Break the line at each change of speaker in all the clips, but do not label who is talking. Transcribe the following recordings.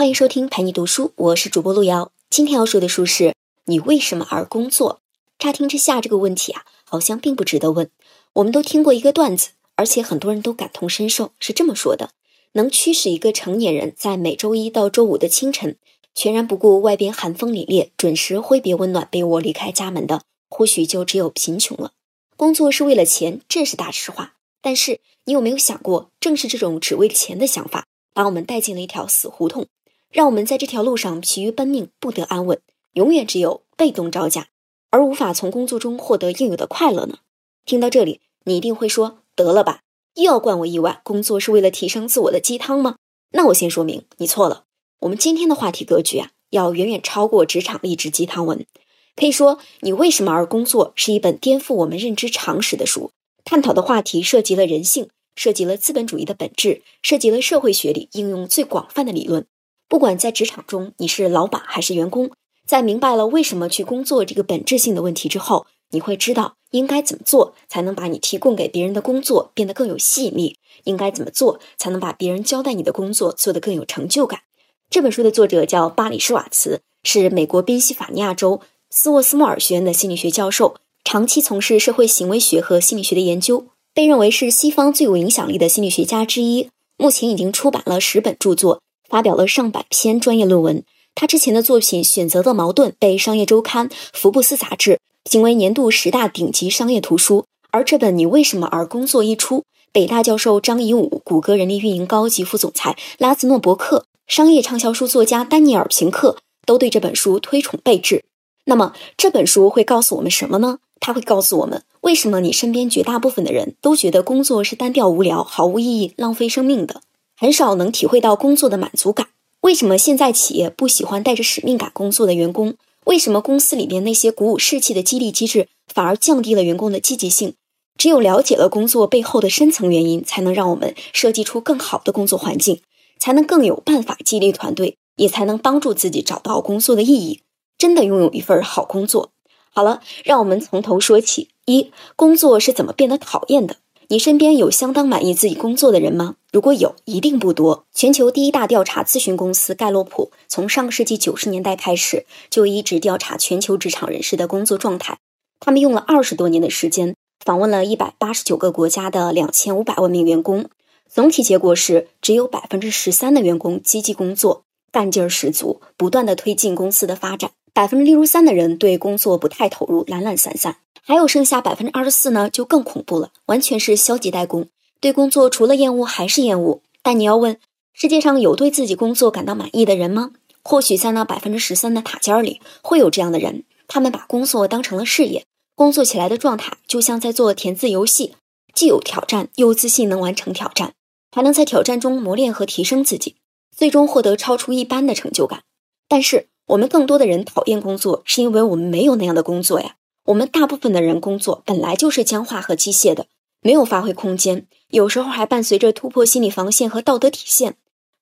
欢迎收听陪你读书，我是主播路遥。今天要说的书是你为什么而工作？乍听之下，这个问题啊，好像并不值得问。我们都听过一个段子，而且很多人都感同身受，是这么说的：能驱使一个成年人在每周一到周五的清晨，全然不顾外边寒风凛冽，准时挥别温暖被窝离开家门的，或许就只有贫穷了。工作是为了钱，这是大实话。但是你有没有想过，正是这种只为钱的想法，把我们带进了一条死胡同？让我们在这条路上疲于奔命，不得安稳，永远只有被动招架，而无法从工作中获得应有的快乐呢？听到这里，你一定会说：“得了吧，又要灌我一碗工作是为了提升自我的鸡汤吗？”那我先说明，你错了。我们今天的话题格局啊，要远远超过职场励志鸡汤文。可以说，你为什么而工作是一本颠覆我们认知常识的书，探讨的话题涉及了人性，涉及了资本主义的本质，涉及了社会学里应用最广泛的理论。不管在职场中你是老板还是员工，在明白了为什么去工作这个本质性的问题之后，你会知道应该怎么做才能把你提供给别人的工作变得更有吸引力，应该怎么做才能把别人交代你的工作做得更有成就感。这本书的作者叫巴里施瓦茨，是美国宾夕法尼亚州斯沃斯莫尔学院的心理学教授，长期从事社会行为学和心理学的研究，被认为是西方最有影响力的心理学家之一。目前已经出版了十本著作。发表了上百篇专业论文。他之前的作品《选择的矛盾》被《商业周刊》、福布斯杂志评为年度十大顶级商业图书。而这本《你为什么而工作》一出，北大教授张颐武、谷歌人力运营高级副总裁拉兹诺伯克、商业畅销书作家丹尼尔平克都对这本书推崇备至。那么这本书会告诉我们什么呢？他会告诉我们，为什么你身边绝大部分的人都觉得工作是单调无聊、毫无意义、浪费生命的。很少能体会到工作的满足感。为什么现在企业不喜欢带着使命感工作的员工？为什么公司里面那些鼓舞士气的激励机制反而降低了员工的积极性？只有了解了工作背后的深层原因，才能让我们设计出更好的工作环境，才能更有办法激励团队，也才能帮助自己找到工作的意义，真的拥有一份好工作。好了，让我们从头说起。一、工作是怎么变得讨厌的？你身边有相当满意自己工作的人吗？如果有，一定不多。全球第一大调查咨询公司盖洛普，从上个世纪九十年代开始，就一直调查全球职场人士的工作状态。他们用了二十多年的时间，访问了一百八十九个国家的两千五百万名员工。总体结果是，只有百分之十三的员工积极工作，干劲儿十足，不断的推进公司的发展。百分之六十三的人对工作不太投入，懒懒散散。还有剩下百分之二十四呢，就更恐怖了，完全是消极怠工，对工作除了厌恶还是厌恶。但你要问，世界上有对自己工作感到满意的人吗？或许在那百分之十三的塔尖里，会有这样的人，他们把工作当成了事业，工作起来的状态就像在做填字游戏，既有挑战，又自信能完成挑战，还能在挑战中磨练和提升自己，最终获得超出一般的成就感。但是我们更多的人讨厌工作，是因为我们没有那样的工作呀。我们大部分的人工作本来就是僵化和机械的，没有发挥空间，有时候还伴随着突破心理防线和道德底线。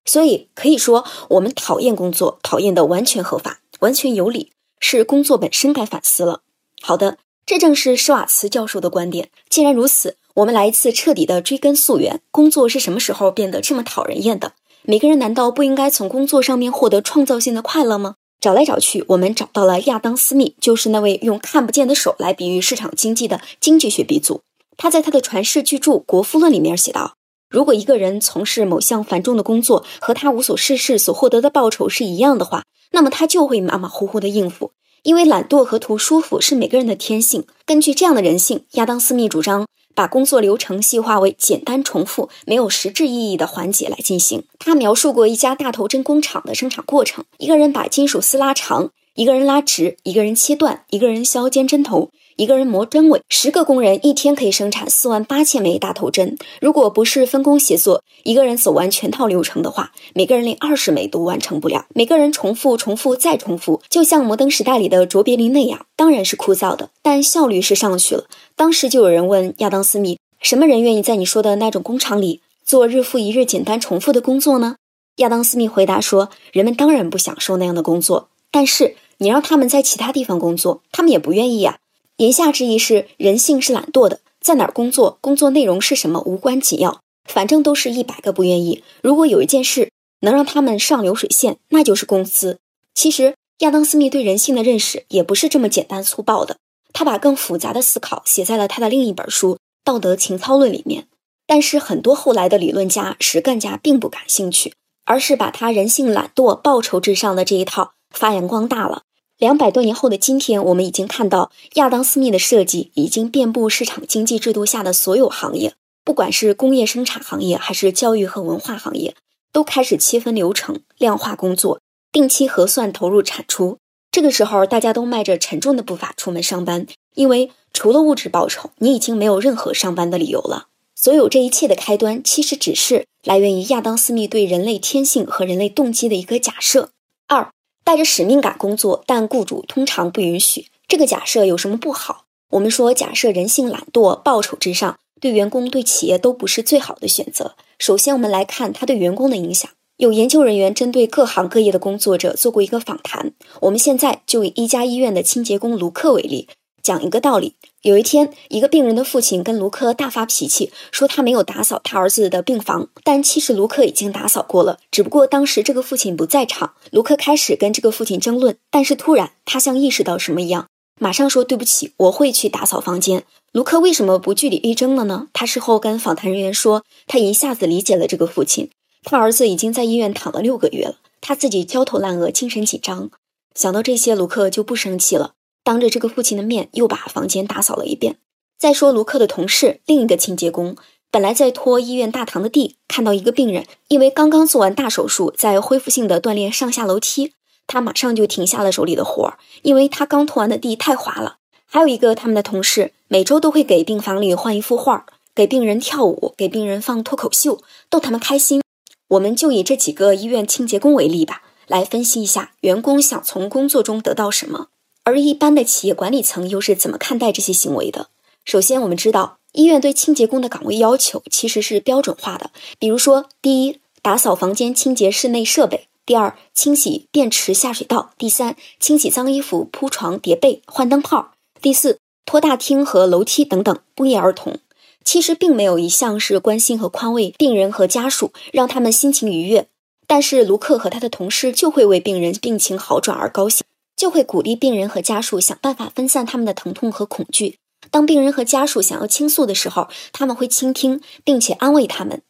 所以可以说，我们讨厌工作，讨厌的完全合法，完全有理，是工作本身该反思了。好的，这正是施瓦茨教授的观点。既然如此，我们来一次彻底的追根溯源：工作是什么时候变得这么讨人厌的？每个人难道不应该从工作上面获得创造性的快乐吗？找来找去，我们找到了亚当·斯密，就是那位用看不见的手来比喻市场经济的经济学鼻祖。他在他的传世巨著《国富论》里面写道：“如果一个人从事某项繁重的工作，和他无所事事所获得的报酬是一样的话，那么他就会马马虎虎的应付，因为懒惰和图舒服是每个人的天性。根据这样的人性，亚当·斯密主张。”把工作流程细化为简单、重复、没有实质意义的环节来进行。他描述过一家大头针工厂的生产过程：一个人把金属丝拉长，一个人拉直，一个人切断，一个人削尖针头。一个人磨针尾，十个工人一天可以生产四万八千枚大头针。如果不是分工协作，一个人走完全套流程的话，每个人连二十枚都完成不了。每个人重复、重复再重复，就像摩登时代里的卓别林那样，当然是枯燥的，但效率是上去了。当时就有人问亚当斯密：“什么人愿意在你说的那种工厂里做日复一日简单重复的工作呢？”亚当斯密回答说：“人们当然不享受那样的工作，但是你让他们在其他地方工作，他们也不愿意呀。”言下之意是，人性是懒惰的，在哪儿工作，工作内容是什么无关紧要，反正都是一百个不愿意。如果有一件事能让他们上流水线，那就是工资。其实，亚当·斯密对人性的认识也不是这么简单粗暴的，他把更复杂的思考写在了他的另一本书《道德情操论》里面。但是，很多后来的理论家、实干家并不感兴趣，而是把他人性懒惰、报酬至上的这一套发扬光大了。两百多年后的今天，我们已经看到亚当·斯密的设计已经遍布市场经济制度下的所有行业，不管是工业生产行业还是教育和文化行业，都开始切分流程、量化工作、定期核算投入产出。这个时候，大家都迈着沉重的步伐出门上班，因为除了物质报酬，你已经没有任何上班的理由了。所有这一切的开端，其实只是来源于亚当·斯密对人类天性和人类动机的一个假设。二。带着使命感工作，但雇主通常不允许。这个假设有什么不好？我们说，假设人性懒惰、报酬至上，对员工、对企业都不是最好的选择。首先，我们来看它对员工的影响。有研究人员针对各行各业的工作者做过一个访谈。我们现在就以一家医院的清洁工卢克为例。讲一个道理。有一天，一个病人的父亲跟卢克大发脾气，说他没有打扫他儿子的病房。但其实卢克已经打扫过了，只不过当时这个父亲不在场。卢克开始跟这个父亲争论，但是突然他像意识到什么一样，马上说：“对不起，我会去打扫房间。”卢克为什么不据理力争了呢？他事后跟访谈人员说，他一下子理解了这个父亲。他儿子已经在医院躺了六个月了，他自己焦头烂额，精神紧张。想到这些，卢克就不生气了。当着这个父亲的面，又把房间打扫了一遍。再说卢克的同事，另一个清洁工，本来在拖医院大堂的地，看到一个病人因为刚刚做完大手术，在恢复性的锻炼上下楼梯，他马上就停下了手里的活儿，因为他刚拖完的地太滑了。还有一个他们的同事，每周都会给病房里换一幅画，给病人跳舞，给病人放脱口秀，逗他们开心。我们就以这几个医院清洁工为例吧，来分析一下员工想从工作中得到什么。而一般的企业管理层又是怎么看待这些行为的？首先，我们知道医院对清洁工的岗位要求其实是标准化的，比如说，第一，打扫房间、清洁室内设备；第二，清洗便池下水道；第三，清洗脏衣服、铺床叠被、换灯泡；第四，拖大厅和楼梯等等，不一而同。其实并没有一项是关心和宽慰病人和家属，让他们心情愉悦。但是卢克和他的同事就会为病人病情好转而高兴。就会鼓励病人和家属想办法分散他们的疼痛和恐惧。当病人和家属想要倾诉的时候，他们会倾听并且安慰他们。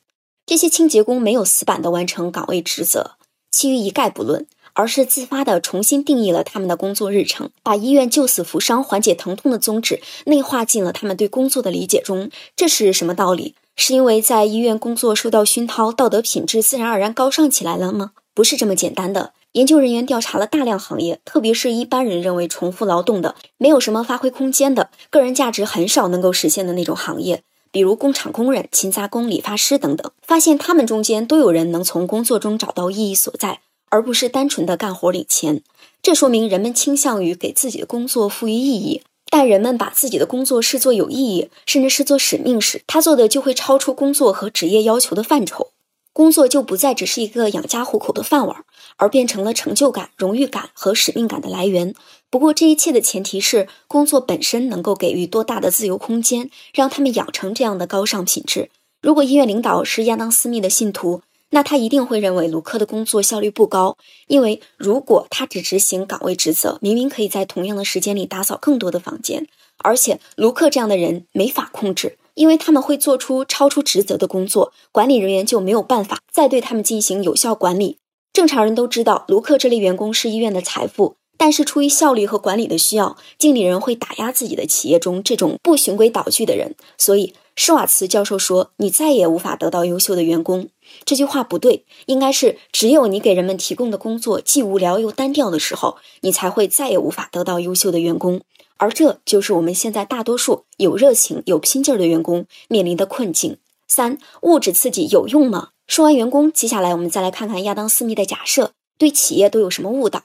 这些清洁工没有死板的完成岗位职责，其余一概不论，而是自发的重新定义了他们的工作日程，把医院救死扶伤、缓解疼痛的宗旨内化进了他们对工作的理解中。这是什么道理？是因为在医院工作受到熏陶，道德品质自然而然高尚起来了吗？不是这么简单的。研究人员调查了大量行业，特别是一般人认为重复劳动的、没有什么发挥空间的、个人价值很少能够实现的那种行业，比如工厂工人、勤杂工、理发师等等，发现他们中间都有人能从工作中找到意义所在，而不是单纯的干活领钱。这说明人们倾向于给自己的工作赋予意义。但人们把自己的工作视作有意义，甚至视作使命时，他做的就会超出工作和职业要求的范畴。工作就不再只是一个养家糊口的饭碗，而变成了成就感、荣誉感和使命感的来源。不过，这一切的前提是工作本身能够给予多大的自由空间，让他们养成这样的高尚品质。如果医院领导是亚当·斯密的信徒，那他一定会认为卢克的工作效率不高，因为如果他只执行岗位职责，明明可以在同样的时间里打扫更多的房间，而且卢克这样的人没法控制。因为他们会做出超出职责的工作，管理人员就没有办法再对他们进行有效管理。正常人都知道，卢克这类员工是医院的财富，但是出于效率和管理的需要，经理人会打压自己的企业中这种不循规蹈矩的人。所以，施瓦茨教授说：“你再也无法得到优秀的员工。”这句话不对，应该是只有你给人们提供的工作既无聊又单调的时候，你才会再也无法得到优秀的员工。而这就是我们现在大多数有热情、有拼劲儿的员工面临的困境。三、物质刺激有用吗？说完员工，接下来我们再来看看亚当·斯密的假设对企业都有什么误导。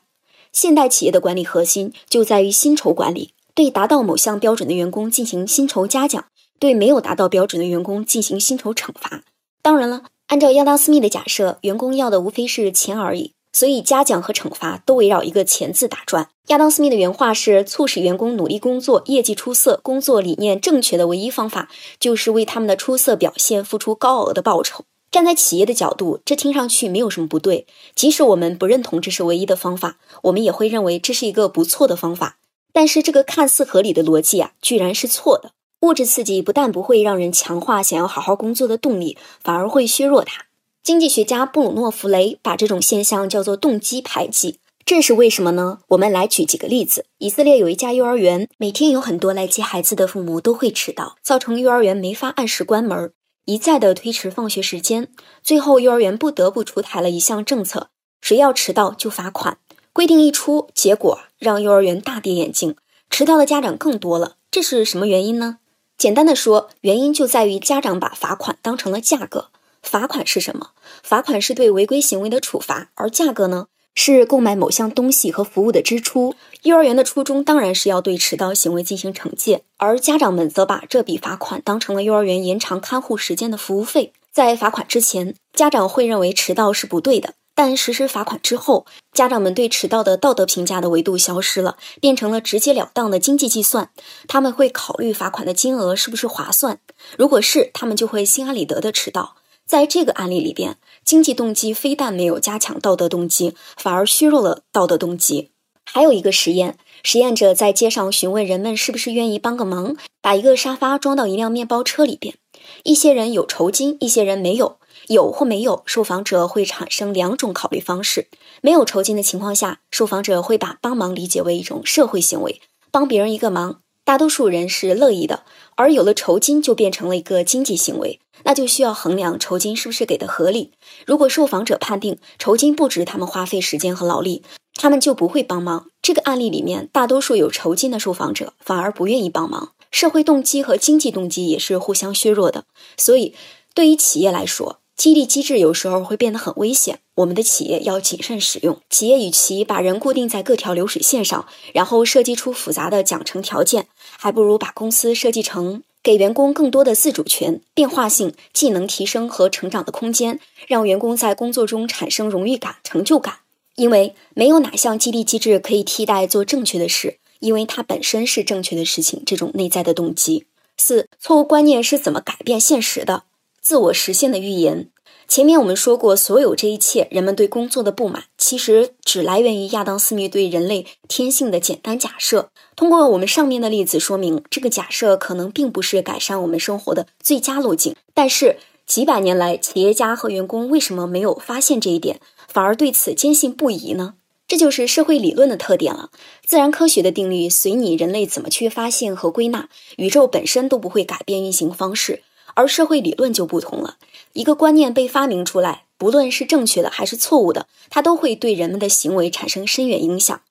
现代企业的管理核心就在于薪酬管理，对达到某项标准的员工进行薪酬嘉奖，对没有达到标准的员工进行薪酬惩罚。当然了，按照亚当·斯密的假设，员工要的无非是钱而已。所以，嘉奖和惩罚都围绕一个“钱”字打转。亚当·斯密的原话是：“促使员工努力工作、业绩出色、工作理念正确的唯一方法，就是为他们的出色表现付出高额的报酬。”站在企业的角度，这听上去没有什么不对。即使我们不认同这是唯一的方法，我们也会认为这是一个不错的方法。但是这个看似合理的逻辑啊，居然是错的。物质刺激不但不会让人强化想要好好工作的动力，反而会削弱它。经济学家布鲁诺·弗雷把这种现象叫做动机排挤。这是为什么呢？我们来举几个例子。以色列有一家幼儿园，每天有很多来接孩子的父母都会迟到，造成幼儿园没法按时关门。一再的推迟放学时间，最后幼儿园不得不出台了一项政策：谁要迟到就罚款。规定一出，结果让幼儿园大跌眼镜，迟到的家长更多了。这是什么原因呢？简单的说，原因就在于家长把罚款当成了价格。罚款是什么？罚款是对违规行为的处罚，而价格呢，是购买某项东西和服务的支出。幼儿园的初衷当然是要对迟到行为进行惩戒，而家长们则把这笔罚款当成了幼儿园延长看护时间的服务费。在罚款之前，家长会认为迟到是不对的，但实施罚款之后，家长们对迟到的道德评价的维度消失了，变成了直截了当的经济计算。他们会考虑罚款的金额是不是划算，如果是，他们就会心安理得的迟到。在这个案例里边，经济动机非但没有加强道德动机，反而削弱了道德动机。还有一个实验，实验者在街上询问人们是不是愿意帮个忙，把一个沙发装到一辆面包车里边。一些人有酬金，一些人没有。有或没有，受访者会产生两种考虑方式。没有酬金的情况下，受访者会把帮忙理解为一种社会行为，帮别人一个忙，大多数人是乐意的。而有了酬金，就变成了一个经济行为，那就需要衡量酬金是不是给的合理。如果受访者判定酬金不值他们花费时间和劳力，他们就不会帮忙。这个案例里面，大多数有酬金的受访者反而不愿意帮忙。社会动机和经济动机也是互相削弱的。所以，对于企业来说，激励机制有时候会变得很危险。我们的企业要谨慎使用。企业与其把人固定在各条流水线上，然后设计出复杂的奖惩条件，还不如把公司设计成给员工更多的自主权、变化性、技能提升和成长的空间，让员工在工作中产生荣誉感、成就感。因为没有哪项激励机制可以替代做正确的事，因为它本身是正确的事情。这种内在的动机。四、错误观念是怎么改变现实的？自我实现的预言。前面我们说过，所有这一切，人们对工作的不满，其实只来源于亚当·斯密对人类天性的简单假设。通过我们上面的例子说明，这个假设可能并不是改善我们生活的最佳路径。但是几百年来，企业家和员工为什么没有发现这一点？反而对此坚信不疑呢？这就是社会理论的特点了。自然科学的定律，随你人类怎么去发现和归纳，宇宙本身都不会改变运行方式。而社会理论就不同了。一个观念被发明出来，不论是正确的还是错误的，它都会对人们的行为产生深远影响。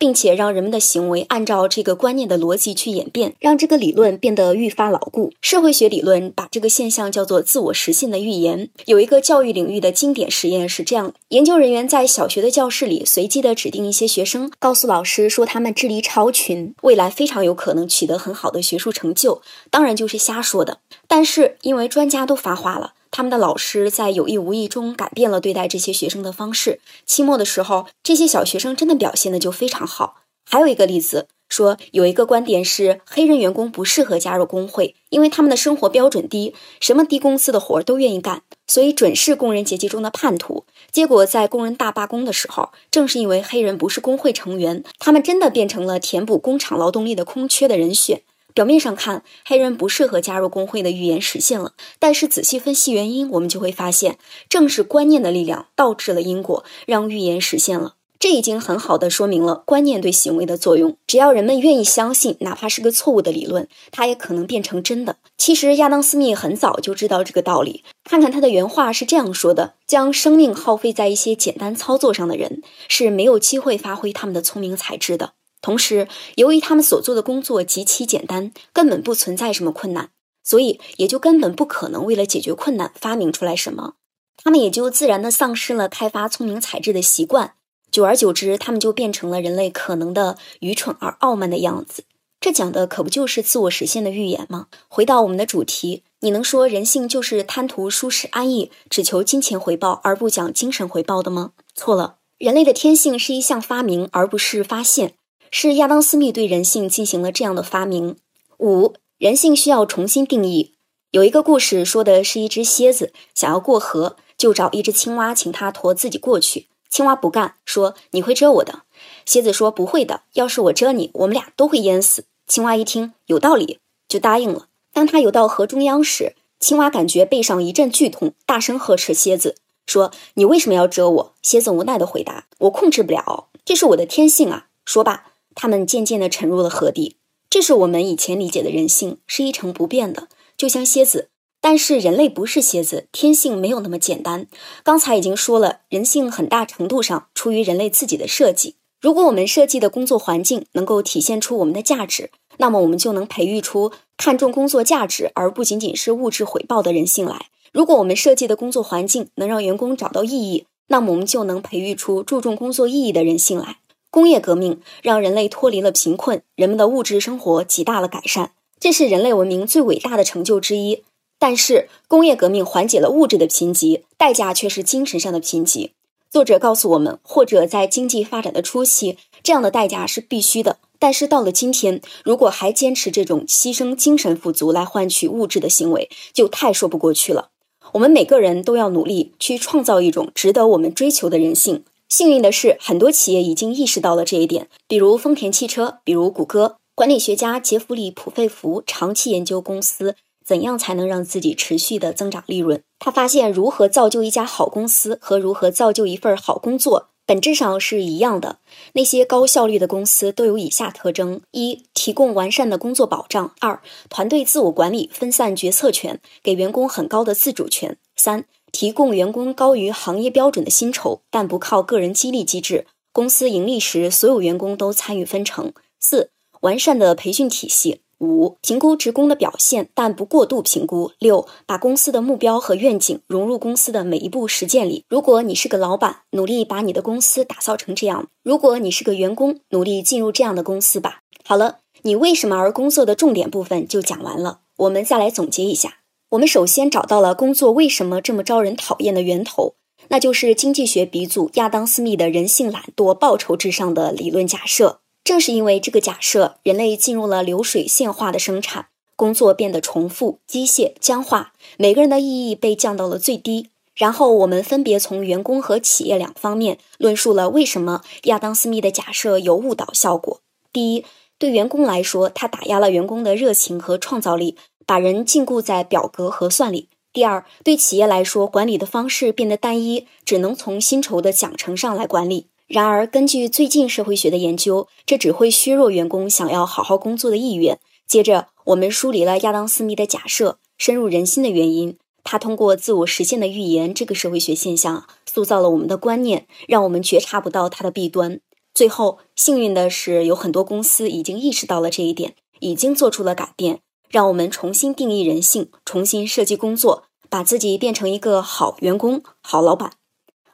并且让人们的行为按照这个观念的逻辑去演变，让这个理论变得愈发牢固。社会学理论把这个现象叫做自我实现的预言。有一个教育领域的经典实验是这样：研究人员在小学的教室里随机的指定一些学生，告诉老师说他们智力超群，未来非常有可能取得很好的学术成就。当然就是瞎说的。但是因为专家都发话了。他们的老师在有意无意中改变了对待这些学生的方式。期末的时候，这些小学生真的表现的就非常好。还有一个例子说，有一个观点是黑人员工不适合加入工会，因为他们的生活标准低，什么低工资的活都愿意干，所以准是工人阶级中的叛徒。结果在工人大罢工的时候，正是因为黑人不是工会成员，他们真的变成了填补工厂劳动力的空缺的人选。表面上看，黑人不适合加入工会的预言实现了，但是仔细分析原因，我们就会发现，正是观念的力量导致了因果，让预言实现了。这已经很好的说明了观念对行为的作用。只要人们愿意相信，哪怕是个错误的理论，它也可能变成真的。其实亚当·斯密很早就知道这个道理。看看他的原话是这样说的：“将生命耗费在一些简单操作上的人，是没有机会发挥他们的聪明才智的。”同时，由于他们所做的工作极其简单，根本不存在什么困难，所以也就根本不可能为了解决困难发明出来什么。他们也就自然的丧失了开发聪明才智的习惯。久而久之，他们就变成了人类可能的愚蠢而傲慢的样子。这讲的可不就是自我实现的预言吗？回到我们的主题，你能说人性就是贪图舒适安逸，只求金钱回报而不讲精神回报的吗？错了，人类的天性是一项发明，而不是发现。是亚当·斯密对人性进行了这样的发明。五，人性需要重新定义。有一个故事说的是一只蝎子想要过河，就找一只青蛙，请它驮自己过去。青蛙不干，说你会蛰我的。蝎子说不会的，要是我蛰你，我们俩都会淹死。青蛙一听有道理，就答应了。当他游到河中央时，青蛙感觉背上一阵剧痛，大声呵斥蝎子说：“你为什么要蛰我？”蝎子无奈地回答：“我控制不了，这是我的天性啊。”说罢，他们渐渐地沉入了河底。这是我们以前理解的人性，是一成不变的。就像蝎子，但是人类不是蝎子，天性没有那么简单。刚才已经说了，人性很大程度上出于人类自己的设计。如果我们设计的工作环境能够体现出我们的价值，那么我们就能培育出看重工作价值而不仅仅是物质回报的人性来。如果我们设计的工作环境能让员工找到意义，那么我们就能培育出注重工作意义的人性来。工业革命让人类脱离了贫困，人们的物质生活极大了改善。这是人类文明最伟大的成就之一，但是工业革命缓解了物质的贫瘠，代价却是精神上的贫瘠。作者告诉我们，或者在经济发展的初期，这样的代价是必须的。但是到了今天，如果还坚持这种牺牲精神富足来换取物质的行为，就太说不过去了。我们每个人都要努力去创造一种值得我们追求的人性。幸运的是，很多企业已经意识到了这一点，比如丰田汽车，比如谷歌。管理学家杰弗里·普费弗长期研究公司怎样才能让自己持续的增长利润。他发现，如何造就一家好公司和如何造就一份好工作本质上是一样的。那些高效率的公司都有以下特征：一、提供完善的工作保障；二、团队自我管理，分散决策权，给员工很高的自主权；三、提供员工高于行业标准的薪酬，但不靠个人激励机制。公司盈利时，所有员工都参与分成。四。完善的培训体系。五、评估职工的表现，但不过度评估。六、把公司的目标和愿景融入公司的每一步实践里。如果你是个老板，努力把你的公司打造成这样；如果你是个员工，努力进入这样的公司吧。好了，你为什么而工作的重点部分就讲完了。我们再来总结一下：我们首先找到了工作为什么这么招人讨厌的源头，那就是经济学鼻祖亚当·斯密的人性懒惰、报酬至上的理论假设。正是因为这个假设，人类进入了流水线化的生产，工作变得重复、机械、僵化，每个人的意义被降到了最低。然后我们分别从员工和企业两方面论述了为什么亚当·斯密的假设有误导效果。第一，对员工来说，他打压了员工的热情和创造力，把人禁锢在表格核算里；第二，对企业来说，管理的方式变得单一，只能从薪酬的奖惩上来管理。然而，根据最近社会学的研究，这只会削弱员工想要好好工作的意愿。接着，我们梳理了亚当·斯密的假设，深入人心的原因。他通过自我实现的预言这个社会学现象，塑造了我们的观念，让我们觉察不到它的弊端。最后，幸运的是，有很多公司已经意识到了这一点，已经做出了改变，让我们重新定义人性，重新设计工作，把自己变成一个好员工、好老板。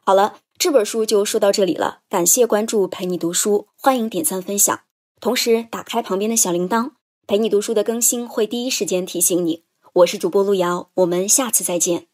好了。这本书就说到这里了，感谢关注陪你读书，欢迎点赞分享，同时打开旁边的小铃铛，陪你读书的更新会第一时间提醒你。我是主播路遥，我们下次再见。